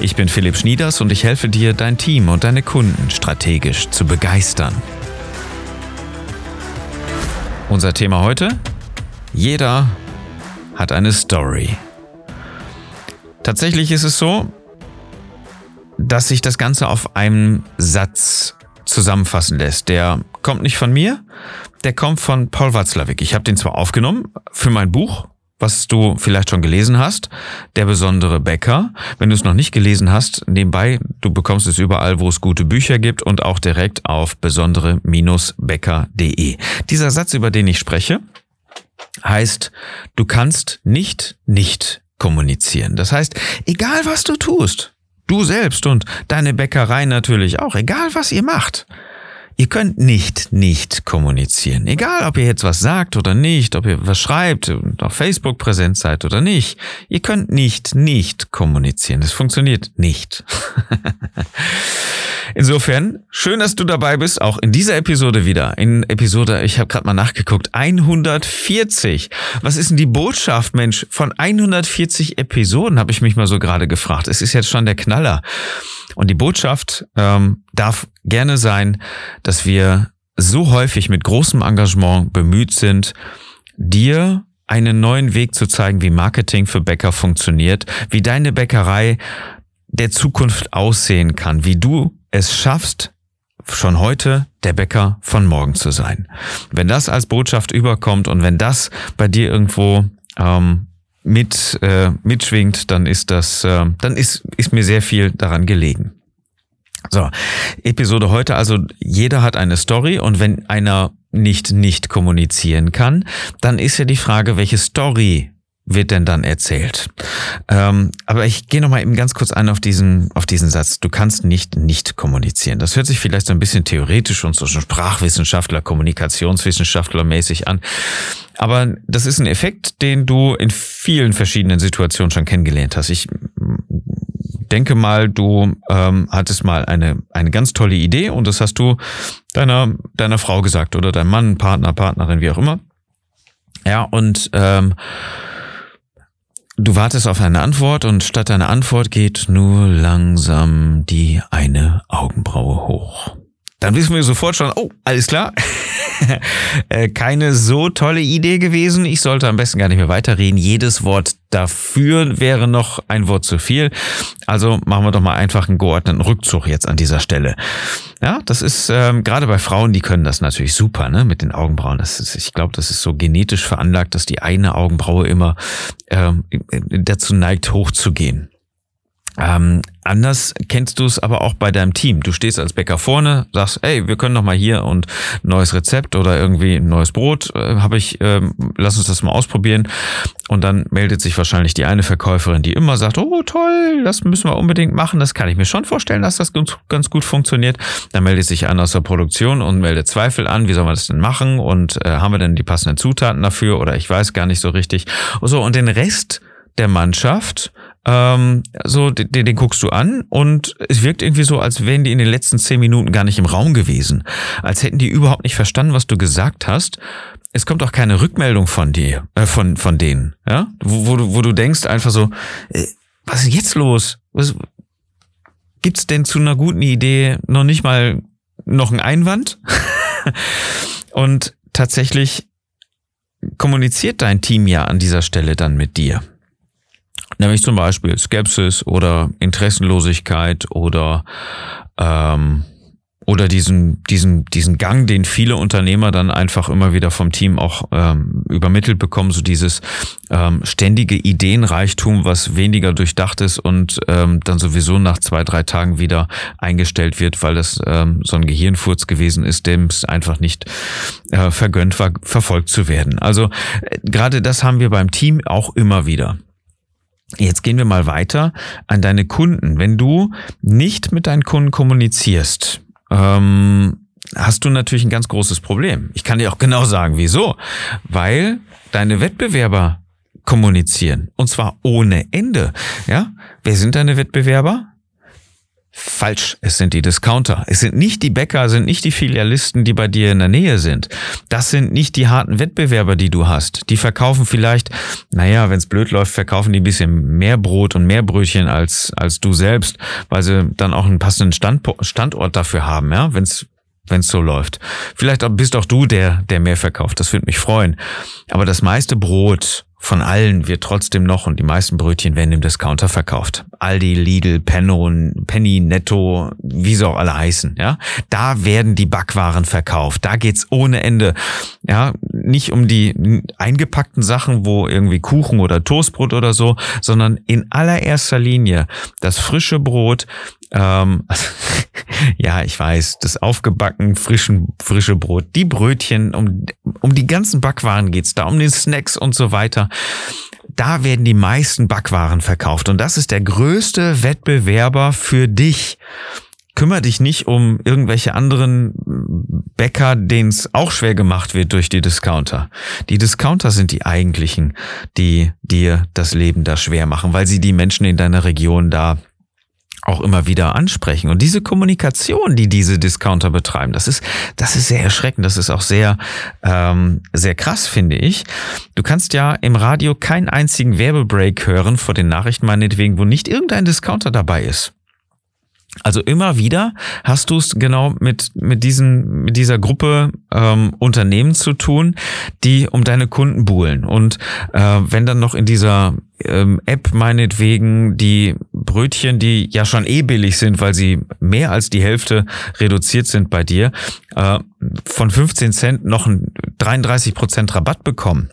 Ich bin Philipp Schnieders und ich helfe dir, dein Team und deine Kunden strategisch zu begeistern. Unser Thema heute? Jeder hat eine Story. Tatsächlich ist es so, dass sich das Ganze auf einem Satz zusammenfassen lässt. Der kommt nicht von mir, der kommt von Paul Watzlawick. Ich habe den zwar aufgenommen für mein Buch, was du vielleicht schon gelesen hast, Der besondere Bäcker. Wenn du es noch nicht gelesen hast, nebenbei, du bekommst es überall, wo es gute Bücher gibt und auch direkt auf besondere-bäcker.de. Dieser Satz, über den ich spreche, heißt, du kannst nicht nicht kommunizieren. Das heißt, egal was du tust, du selbst und deine Bäckerei natürlich auch, egal was ihr macht, Ihr könnt nicht nicht kommunizieren. Egal, ob ihr jetzt was sagt oder nicht, ob ihr was schreibt und auf Facebook präsent seid oder nicht. Ihr könnt nicht nicht kommunizieren. Das funktioniert nicht. Insofern, schön, dass du dabei bist, auch in dieser Episode wieder. In Episode, ich habe gerade mal nachgeguckt, 140. Was ist denn die Botschaft, Mensch? Von 140 Episoden habe ich mich mal so gerade gefragt. Es ist jetzt schon der Knaller. Und die Botschaft ähm, darf gerne sein, dass wir so häufig mit großem Engagement bemüht sind, dir einen neuen Weg zu zeigen, wie Marketing für Bäcker funktioniert, wie deine Bäckerei der Zukunft aussehen kann, wie du es schaffst, schon heute der Bäcker von morgen zu sein. Wenn das als Botschaft überkommt und wenn das bei dir irgendwo ähm, mit äh, mitschwingt, dann ist das, äh, dann ist ist mir sehr viel daran gelegen. So, Episode heute, also jeder hat eine Story und wenn einer nicht nicht kommunizieren kann, dann ist ja die Frage, welche Story wird denn dann erzählt? Ähm, aber ich gehe noch mal eben ganz kurz ein auf diesen auf diesen Satz. Du kannst nicht nicht kommunizieren. Das hört sich vielleicht so ein bisschen theoretisch und so Sprachwissenschaftler, Kommunikationswissenschaftler mäßig an. Aber das ist ein Effekt, den du in vielen verschiedenen Situationen schon kennengelernt hast. Ich denke mal, du ähm, hattest mal eine, eine ganz tolle Idee und das hast du deiner, deiner Frau gesagt oder deinem Mann, Partner, Partnerin, wie auch immer. Ja, und ähm, du wartest auf eine Antwort und statt deiner Antwort geht nur langsam die eine Augenbraue hoch. Dann wissen wir sofort schon, oh, alles klar. Äh, keine so tolle Idee gewesen. Ich sollte am besten gar nicht mehr weiterreden. Jedes Wort dafür wäre noch ein Wort zu viel. Also machen wir doch mal einfach einen geordneten Rückzug jetzt an dieser Stelle. Ja, das ist ähm, gerade bei Frauen, die können das natürlich super, ne, mit den Augenbrauen. Das ist, ich glaube, das ist so genetisch veranlagt, dass die eine Augenbraue immer ähm, dazu neigt, hochzugehen. Ähm, anders kennst du es aber auch bei deinem Team. Du stehst als Bäcker vorne, sagst, ey, wir können doch mal hier und neues Rezept oder irgendwie ein neues Brot äh, habe ich, ähm, lass uns das mal ausprobieren. Und dann meldet sich wahrscheinlich die eine Verkäuferin, die immer sagt, oh toll, das müssen wir unbedingt machen, das kann ich mir schon vorstellen, dass das ganz, ganz gut funktioniert. Dann meldet sich einer aus der Produktion und meldet Zweifel an, wie soll man das denn machen und äh, haben wir denn die passenden Zutaten dafür oder ich weiß gar nicht so richtig. Und so, und den Rest der Mannschaft ähm, so, den, den guckst du an und es wirkt irgendwie so, als wären die in den letzten zehn Minuten gar nicht im Raum gewesen. Als hätten die überhaupt nicht verstanden, was du gesagt hast. Es kommt auch keine Rückmeldung von dir, äh, von, von denen, ja? Wo, wo, du, wo du denkst einfach so, äh, was ist jetzt los? Was, gibt's denn zu einer guten Idee noch nicht mal noch einen Einwand? und tatsächlich kommuniziert dein Team ja an dieser Stelle dann mit dir. Nämlich zum Beispiel Skepsis oder Interessenlosigkeit oder ähm, oder diesen, diesen, diesen Gang, den viele Unternehmer dann einfach immer wieder vom Team auch ähm, übermittelt bekommen, so dieses ähm, ständige Ideenreichtum, was weniger durchdacht ist und ähm, dann sowieso nach zwei, drei Tagen wieder eingestellt wird, weil das ähm, so ein Gehirnfurz gewesen ist, dem es einfach nicht äh, vergönnt war, verfolgt zu werden. Also äh, gerade das haben wir beim Team auch immer wieder. Jetzt gehen wir mal weiter an deine Kunden. Wenn du nicht mit deinen Kunden kommunizierst, ähm, hast du natürlich ein ganz großes Problem. Ich kann dir auch genau sagen, wieso. Weil deine Wettbewerber kommunizieren. Und zwar ohne Ende. Ja? Wer sind deine Wettbewerber? Falsch, es sind die Discounter. Es sind nicht die Bäcker, sind nicht die Filialisten, die bei dir in der Nähe sind. Das sind nicht die harten Wettbewerber, die du hast. Die verkaufen vielleicht, naja, wenn es blöd läuft, verkaufen die ein bisschen mehr Brot und mehr Brötchen als, als du selbst, weil sie dann auch einen passenden Stand, Standort dafür haben, ja, wenn es wenn es so läuft. Vielleicht bist auch du der, der mehr verkauft. Das würde mich freuen. Aber das meiste Brot von allen wird trotzdem noch und die meisten Brötchen werden im Discounter verkauft. Aldi, Lidl, Penno, Penny, Netto, wie sie auch alle heißen, ja. Da werden die Backwaren verkauft. Da geht's ohne Ende. Ja, nicht um die eingepackten Sachen, wo irgendwie Kuchen oder Toastbrot oder so, sondern in allererster Linie das frische Brot, ähm, ja, ich weiß, das aufgebacken, frischen, frische Brot, die Brötchen, um, um die ganzen Backwaren geht's da, um den Snacks und so weiter. Da werden die meisten Backwaren verkauft und das ist der größte Wettbewerber für dich. Kümmer dich nicht um irgendwelche anderen Bäcker, denen es auch schwer gemacht wird durch die Discounter. Die Discounter sind die eigentlichen, die dir das Leben da schwer machen, weil sie die Menschen in deiner Region da auch immer wieder ansprechen. Und diese Kommunikation, die diese Discounter betreiben, das ist, das ist sehr erschreckend. Das ist auch sehr, ähm, sehr krass, finde ich. Du kannst ja im Radio keinen einzigen Werbebreak hören vor den Nachrichten meinetwegen, wo nicht irgendein Discounter dabei ist. Also immer wieder hast du es genau mit, mit, diesen, mit dieser Gruppe ähm, Unternehmen zu tun, die um deine Kunden buhlen. Und äh, wenn dann noch in dieser ähm, App meinetwegen die Brötchen, die ja schon eh billig sind, weil sie mehr als die Hälfte reduziert sind bei dir, äh, von 15 Cent noch ein 33 Prozent Rabatt bekommen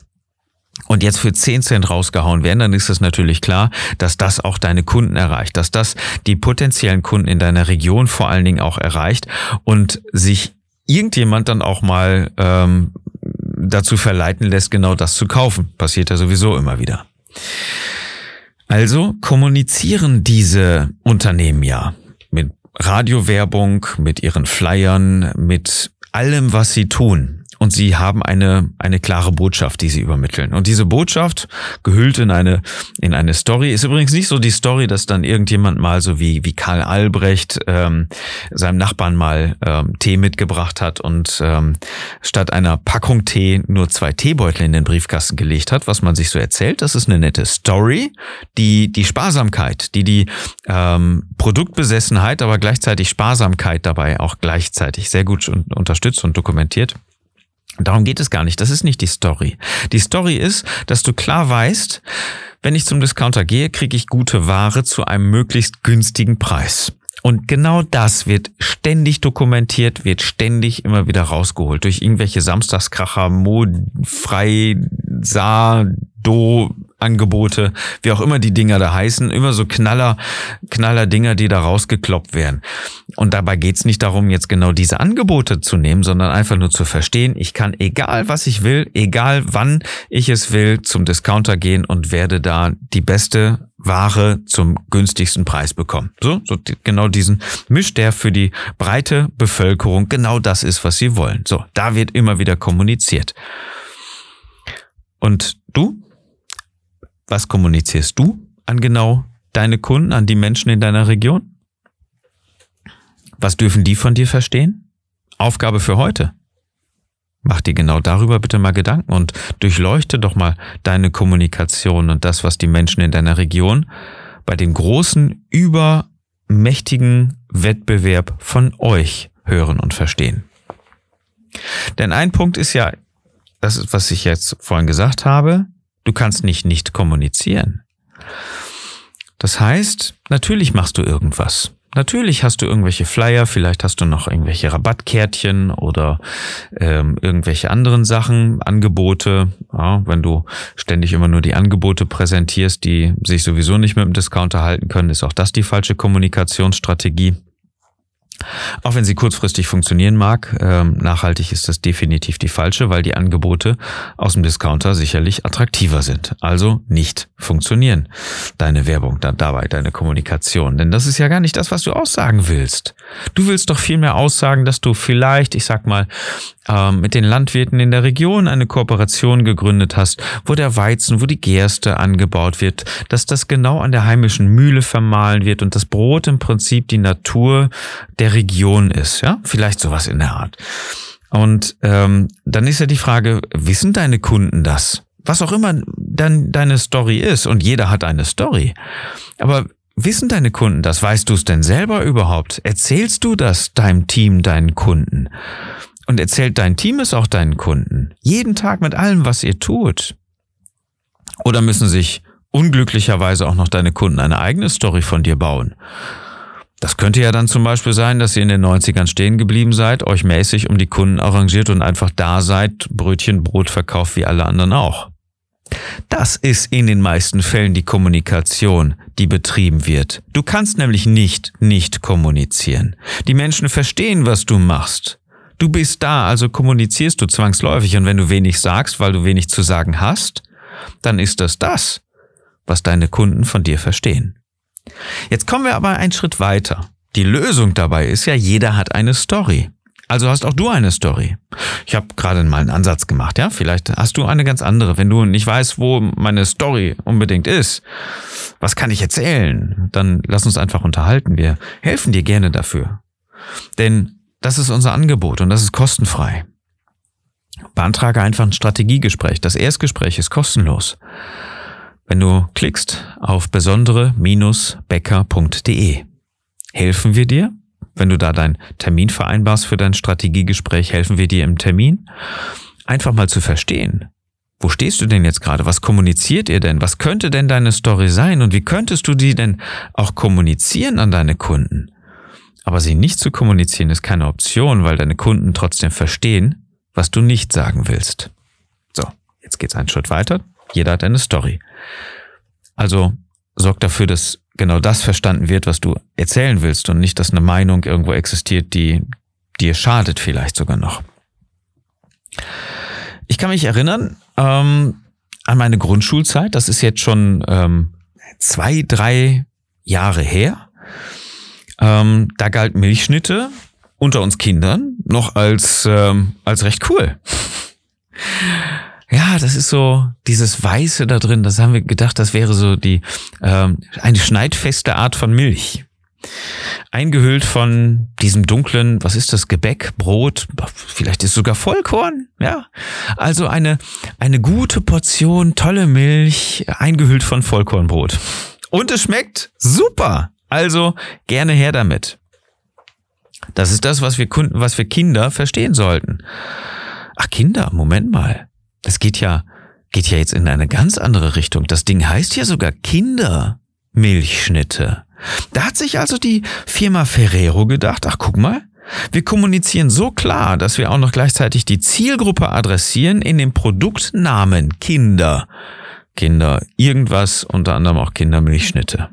und jetzt für 10 Cent rausgehauen werden, dann ist es natürlich klar, dass das auch deine Kunden erreicht, dass das die potenziellen Kunden in deiner Region vor allen Dingen auch erreicht und sich irgendjemand dann auch mal ähm, dazu verleiten lässt, genau das zu kaufen. Passiert ja sowieso immer wieder. Also kommunizieren diese Unternehmen ja mit Radiowerbung, mit ihren Flyern, mit allem, was sie tun und sie haben eine, eine klare Botschaft, die sie übermitteln. Und diese Botschaft, gehüllt in eine, in eine Story, ist übrigens nicht so die Story, dass dann irgendjemand mal so wie, wie Karl Albrecht ähm, seinem Nachbarn mal ähm, Tee mitgebracht hat und ähm, statt einer Packung Tee nur zwei Teebeutel in den Briefkasten gelegt hat, was man sich so erzählt. Das ist eine nette Story, die die Sparsamkeit, die die ähm, Produktbesessenheit, aber gleichzeitig Sparsamkeit dabei auch gleichzeitig sehr gut unterstützt und dokumentiert. Darum geht es gar nicht. Das ist nicht die Story. Die Story ist, dass du klar weißt, wenn ich zum Discounter gehe, kriege ich gute Ware zu einem möglichst günstigen Preis. Und genau das wird ständig dokumentiert, wird ständig immer wieder rausgeholt durch irgendwelche Samstagskracher, Mod, Frei, Sa, Do, Angebote, wie auch immer die Dinger da heißen, immer so Knaller, Knaller Dinger, die da rausgekloppt werden. Und dabei geht's nicht darum, jetzt genau diese Angebote zu nehmen, sondern einfach nur zu verstehen, ich kann egal was ich will, egal wann ich es will, zum Discounter gehen und werde da die beste Ware zum günstigsten Preis bekommen. So, so genau diesen Misch, der für die breite Bevölkerung genau das ist, was sie wollen. So, da wird immer wieder kommuniziert. Und du was kommunizierst du an genau deine Kunden, an die Menschen in deiner Region? Was dürfen die von dir verstehen? Aufgabe für heute. Mach dir genau darüber bitte mal Gedanken und durchleuchte doch mal deine Kommunikation und das, was die Menschen in deiner Region bei dem großen, übermächtigen Wettbewerb von euch hören und verstehen. Denn ein Punkt ist ja, das ist, was ich jetzt vorhin gesagt habe, Du kannst nicht nicht kommunizieren. Das heißt, natürlich machst du irgendwas. Natürlich hast du irgendwelche Flyer, vielleicht hast du noch irgendwelche Rabattkärtchen oder ähm, irgendwelche anderen Sachen, Angebote. Ja, wenn du ständig immer nur die Angebote präsentierst, die sich sowieso nicht mit dem Discounter halten können, ist auch das die falsche Kommunikationsstrategie. Auch wenn sie kurzfristig funktionieren mag, ähm, nachhaltig ist das definitiv die falsche, weil die Angebote aus dem Discounter sicherlich attraktiver sind. Also nicht funktionieren. Deine Werbung dann dabei, deine Kommunikation. Denn das ist ja gar nicht das, was du aussagen willst. Du willst doch vielmehr aussagen, dass du vielleicht, ich sag mal, ähm, mit den Landwirten in der Region eine Kooperation gegründet hast, wo der Weizen, wo die Gerste angebaut wird, dass das genau an der heimischen Mühle vermahlen wird und das Brot im Prinzip die Natur der Region ist, ja, vielleicht sowas in der Art. Und ähm, dann ist ja die Frage, wissen deine Kunden das? Was auch immer dann deine Story ist, und jeder hat eine Story. Aber wissen deine Kunden das? Weißt du es denn selber überhaupt? Erzählst du das deinem Team, deinen Kunden? Und erzählt dein Team es auch deinen Kunden? Jeden Tag mit allem, was ihr tut? Oder müssen sich unglücklicherweise auch noch deine Kunden eine eigene Story von dir bauen? Das könnte ja dann zum Beispiel sein, dass ihr in den 90ern stehen geblieben seid, euch mäßig um die Kunden arrangiert und einfach da seid, Brötchen, Brot verkauft wie alle anderen auch. Das ist in den meisten Fällen die Kommunikation, die betrieben wird. Du kannst nämlich nicht nicht kommunizieren. Die Menschen verstehen, was du machst. Du bist da, also kommunizierst du zwangsläufig und wenn du wenig sagst, weil du wenig zu sagen hast, dann ist das das, was deine Kunden von dir verstehen. Jetzt kommen wir aber einen Schritt weiter. Die Lösung dabei ist ja, jeder hat eine Story. Also hast auch du eine Story. Ich habe gerade mal einen Ansatz gemacht, ja? Vielleicht hast du eine ganz andere. Wenn du nicht weißt, wo meine Story unbedingt ist, was kann ich erzählen? Dann lass uns einfach unterhalten. Wir helfen dir gerne dafür. Denn das ist unser Angebot und das ist kostenfrei. Beantrage einfach ein Strategiegespräch. Das Erstgespräch ist kostenlos. Wenn du klickst auf besondere-becker.de, helfen wir dir. Wenn du da deinen Termin vereinbarst für dein Strategiegespräch, helfen wir dir im Termin. Einfach mal zu verstehen, wo stehst du denn jetzt gerade? Was kommuniziert ihr denn? Was könnte denn deine Story sein? Und wie könntest du die denn auch kommunizieren an deine Kunden? Aber sie nicht zu kommunizieren ist keine Option, weil deine Kunden trotzdem verstehen, was du nicht sagen willst. So, jetzt geht's einen Schritt weiter. Jeder hat eine Story. Also sorg dafür, dass genau das verstanden wird, was du erzählen willst und nicht, dass eine Meinung irgendwo existiert, die dir schadet vielleicht sogar noch. Ich kann mich erinnern ähm, an meine Grundschulzeit. Das ist jetzt schon ähm, zwei, drei Jahre her. Ähm, da galt Milchschnitte unter uns Kindern noch als, ähm, als recht cool. Ja, das ist so dieses Weiße da drin, das haben wir gedacht, das wäre so die ähm, eine schneidfeste Art von Milch. Eingehüllt von diesem dunklen, was ist das, Gebäck, Brot, vielleicht ist sogar Vollkorn, ja. Also eine, eine gute Portion tolle Milch, eingehüllt von Vollkornbrot. Und es schmeckt super. Also gerne her damit. Das ist das, was wir Kunden, was wir Kinder verstehen sollten. Ach Kinder, Moment mal. Das geht ja, geht ja jetzt in eine ganz andere Richtung. Das Ding heißt ja sogar Kindermilchschnitte. Da hat sich also die Firma Ferrero gedacht, ach guck mal, wir kommunizieren so klar, dass wir auch noch gleichzeitig die Zielgruppe adressieren in dem Produktnamen Kinder. Kinder irgendwas, unter anderem auch Kindermilchschnitte.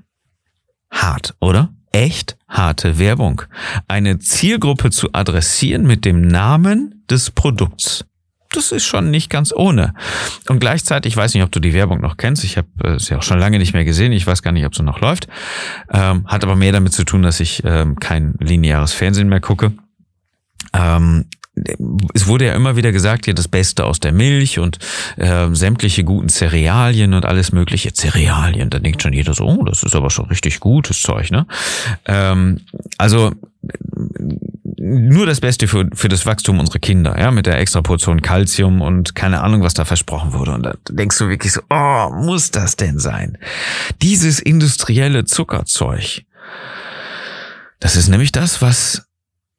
Hart, oder? Echt harte Werbung. Eine Zielgruppe zu adressieren mit dem Namen des Produkts. Das ist schon nicht ganz ohne. Und gleichzeitig, ich weiß nicht, ob du die Werbung noch kennst, ich habe äh, sie auch schon lange nicht mehr gesehen, ich weiß gar nicht, ob sie noch läuft, ähm, hat aber mehr damit zu tun, dass ich ähm, kein lineares Fernsehen mehr gucke. Ähm, es wurde ja immer wieder gesagt, ja, das Beste aus der Milch und äh, sämtliche guten Cerealien und alles mögliche Cerealien. Da denkt schon jeder so, oh, das ist aber schon richtig gutes Zeug, ne? Ähm, also nur das Beste für, für das Wachstum unserer Kinder, ja, mit der extra Portion Calcium und keine Ahnung, was da versprochen wurde. Und da denkst du wirklich so, oh, muss das denn sein? Dieses industrielle Zuckerzeug. Das ist nämlich das, was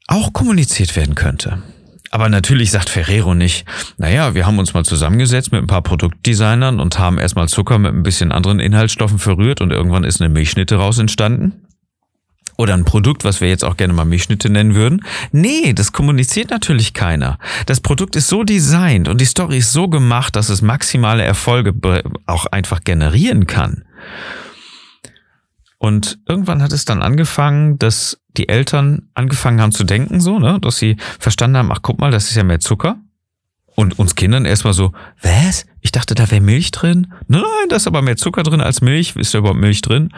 auch kommuniziert werden könnte. Aber natürlich sagt Ferrero nicht, naja, wir haben uns mal zusammengesetzt mit ein paar Produktdesignern und haben erstmal Zucker mit ein bisschen anderen Inhaltsstoffen verrührt und irgendwann ist eine Milchschnitte raus entstanden. Oder ein Produkt, was wir jetzt auch gerne mal Milchschnitte nennen würden. Nee, das kommuniziert natürlich keiner. Das Produkt ist so designt und die Story ist so gemacht, dass es maximale Erfolge auch einfach generieren kann. Und irgendwann hat es dann angefangen, dass die Eltern angefangen haben zu denken, so, ne, dass sie verstanden haben, ach guck mal, das ist ja mehr Zucker. Und uns Kindern erstmal so, was? Ich dachte, da wäre Milch drin. Nein, da ist aber mehr Zucker drin als Milch. Ist da überhaupt Milch drin?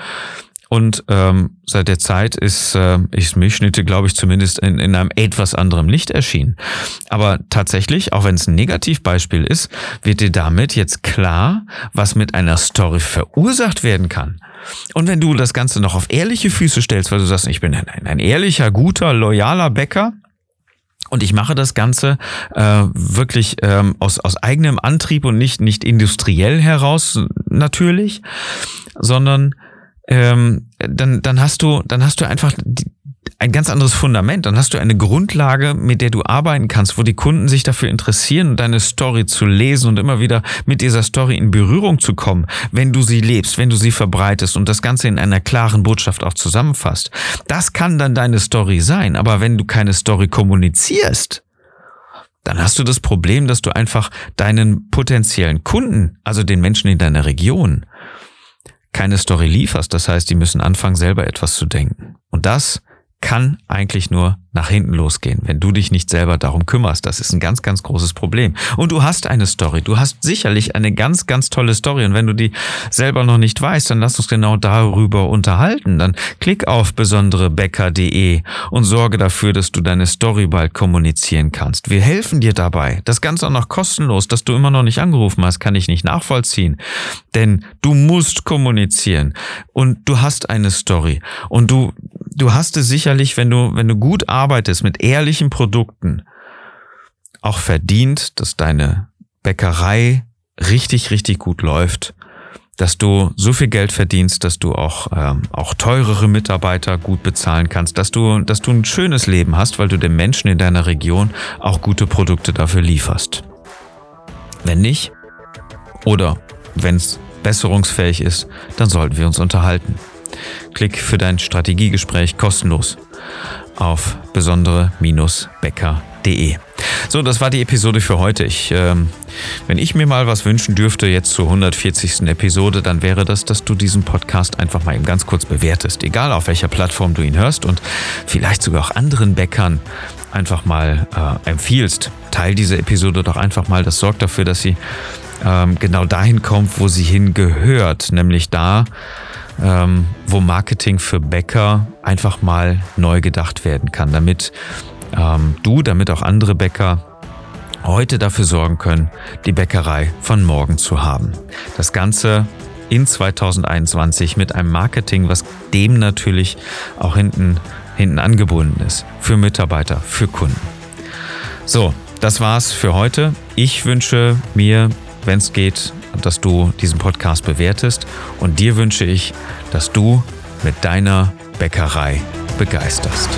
Und ähm, seit der Zeit ist, äh, ist Milchschnitte, glaube ich, zumindest in, in einem etwas anderem Licht erschienen. Aber tatsächlich, auch wenn es ein Negativbeispiel ist, wird dir damit jetzt klar, was mit einer Story verursacht werden kann. Und wenn du das Ganze noch auf ehrliche Füße stellst, weil du sagst, ich bin ein, ein ehrlicher, guter, loyaler Bäcker, und ich mache das Ganze äh, wirklich ähm, aus, aus eigenem Antrieb und nicht, nicht industriell heraus natürlich, sondern ähm, dann, dann hast du, dann hast du einfach die, ein ganz anderes Fundament. Dann hast du eine Grundlage, mit der du arbeiten kannst, wo die Kunden sich dafür interessieren, deine Story zu lesen und immer wieder mit dieser Story in Berührung zu kommen, wenn du sie lebst, wenn du sie verbreitest und das Ganze in einer klaren Botschaft auch zusammenfasst. Das kann dann deine Story sein. Aber wenn du keine Story kommunizierst, dann hast du das Problem, dass du einfach deinen potenziellen Kunden, also den Menschen in deiner Region, keine Story lieferst. Das heißt, die müssen anfangen, selber etwas zu denken. Und das kann eigentlich nur nach hinten losgehen, wenn du dich nicht selber darum kümmerst. Das ist ein ganz, ganz großes Problem. Und du hast eine Story. Du hast sicherlich eine ganz, ganz tolle Story. Und wenn du die selber noch nicht weißt, dann lass uns genau darüber unterhalten. Dann klick auf besonderebäcker.de und sorge dafür, dass du deine Story bald kommunizieren kannst. Wir helfen dir dabei. Das Ganze auch noch kostenlos, dass du immer noch nicht angerufen hast, kann ich nicht nachvollziehen. Denn du musst kommunizieren und du hast eine Story und du du hast es sicherlich, wenn du, wenn du gut arbeitest mit ehrlichen Produkten, auch verdient, dass deine Bäckerei richtig, richtig gut läuft, dass du so viel Geld verdienst, dass du auch, ähm, auch teurere Mitarbeiter gut bezahlen kannst, dass du, dass du ein schönes Leben hast, weil du den Menschen in deiner Region auch gute Produkte dafür lieferst. Wenn nicht, oder wenn es besserungsfähig ist, dann sollten wir uns unterhalten. Klick für dein Strategiegespräch kostenlos auf besondere-becker.de. So, das war die Episode für heute. Ich, ähm, wenn ich mir mal was wünschen dürfte, jetzt zur 140. Episode, dann wäre das, dass du diesen Podcast einfach mal eben ganz kurz bewertest. Egal auf welcher Plattform du ihn hörst und vielleicht sogar auch anderen Bäckern einfach mal äh, empfiehlst. Teil diese Episode doch einfach mal. Das sorgt dafür, dass sie ähm, genau dahin kommt, wo sie hingehört, nämlich da, ähm, wo Marketing für Bäcker einfach mal neu gedacht werden kann, damit ähm, du, damit auch andere Bäcker heute dafür sorgen können, die Bäckerei von morgen zu haben. Das Ganze in 2021 mit einem Marketing, was dem natürlich auch hinten, hinten angebunden ist. Für Mitarbeiter, für Kunden. So, das war's für heute. Ich wünsche mir, wenn es geht, dass du diesen Podcast bewertest. Und dir wünsche ich, dass du mit deiner Bäckerei begeisterst.